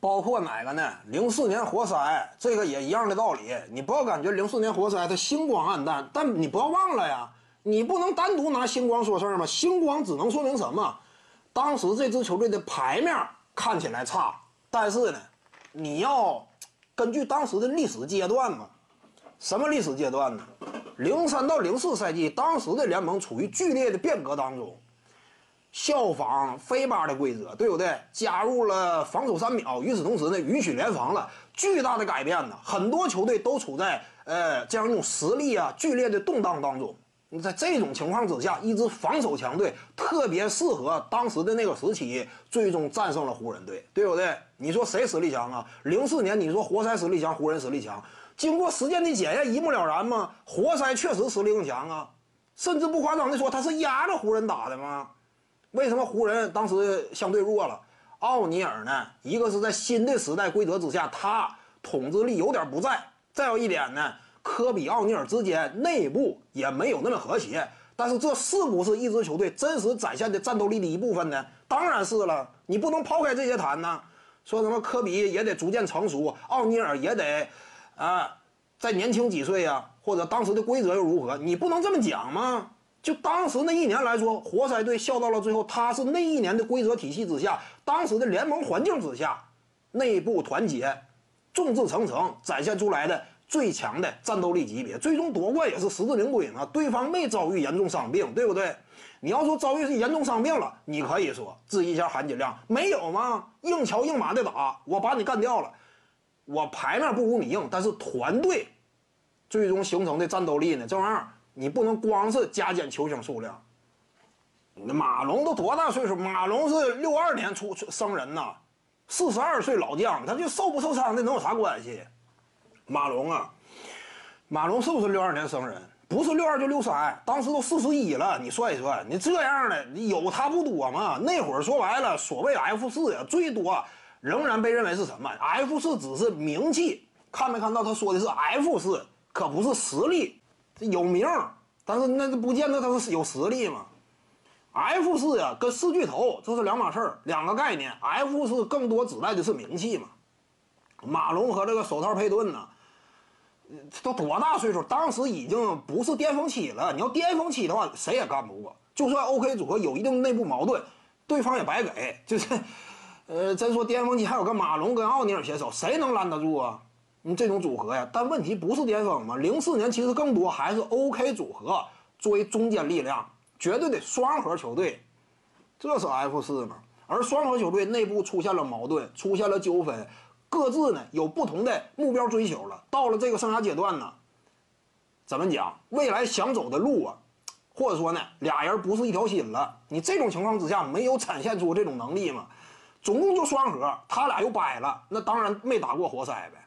包括哪个呢？零四年活塞这个也一样的道理。你不要感觉零四年活塞它星光黯淡，但你不要忘了呀，你不能单独拿星光说事儿吗？星光只能说明什么？当时这支球队的牌面看起来差，但是呢，你要根据当时的历史阶段嘛。什么历史阶段呢？零三到零四赛季，当时的联盟处于剧烈的变革当中，效仿飞巴的规则，对不对？加入了防守三秒，与此同时呢，允许联防了，巨大的改变呢。很多球队都处在呃这样一种实力啊剧烈的动荡当中。在这种情况之下，一支防守强队特别适合当时的那个时期，最终战胜了湖人队，对不对？你说谁实力强啊？零四年你说活塞实力强，湖人实力强。经过时间的检验，一目了然吗？活塞确实实力更强啊，甚至不夸张的说，他是压着湖人打的吗？为什么湖人当时相对弱了？奥尼尔呢？一个是在新的时代规则之下，他统治力有点不在；再有一点呢，科比、奥尼尔之间内部也没有那么和谐。但是这是不是一支球队真实展现的战斗力的一部分呢？当然是了，你不能抛开这些谈呢。说什么科比也得逐渐成熟，奥尼尔也得。啊，再年轻几岁呀，或者当时的规则又如何？你不能这么讲吗？就当时那一年来说，活塞队笑到了最后，他是那一年的规则体系之下，当时的联盟环境之下，内部团结、众志成城展现出来的最强的战斗力级别，最终夺冠也是实至名归嘛。对方没遭遇严重伤病，对不对？你要说遭遇是严重伤病了，你可以说质疑一下含金量，没有吗？硬桥硬马的打，我把你干掉了。我牌面不如你硬，但是团队最终形成的战斗力呢？这玩意儿你不能光是加减球星数量。那马龙都多大岁数？马龙是六二年出生人呐，四十二岁老将，他就受不受伤的能有啥关系？马龙啊，马龙是不是六二年生人？不是六二就六三，当时都四十一了。你算一算，你这样的你有他不多吗？那会儿说白了，所谓 F 四呀，最多。仍然被认为是什么？F 四只是名气，看没看到他说的是 F 四，可不是实力，有名，但是那不见得他是有实力嘛。F 四呀，跟四巨头这是两码事儿，两个概念。F 四更多指代的是名气嘛。马龙和这个手套佩顿呢，都多大岁数？当时已经不是巅峰期了。你要巅峰期的话，谁也干不过。就算 OK 组合有一定内部矛盾，对方也白给，就是。呃，真说巅峰期还有个马龙跟奥尼尔携手，谁能拦得住啊？你这种组合呀，但问题不是巅峰吗？零四年其实更多还是 OK 组合作为中坚力量，绝对的双核球队，这是 F 四嘛？而双核球队内部出现了矛盾，出现了纠纷，各自呢有不同的目标追求了。到了这个生涯阶段呢，怎么讲？未来想走的路啊，或者说呢，俩人不是一条心了。你这种情况之下，没有展现出这种能力吗？总共就双核，他俩又掰了，那当然没打过活塞呗。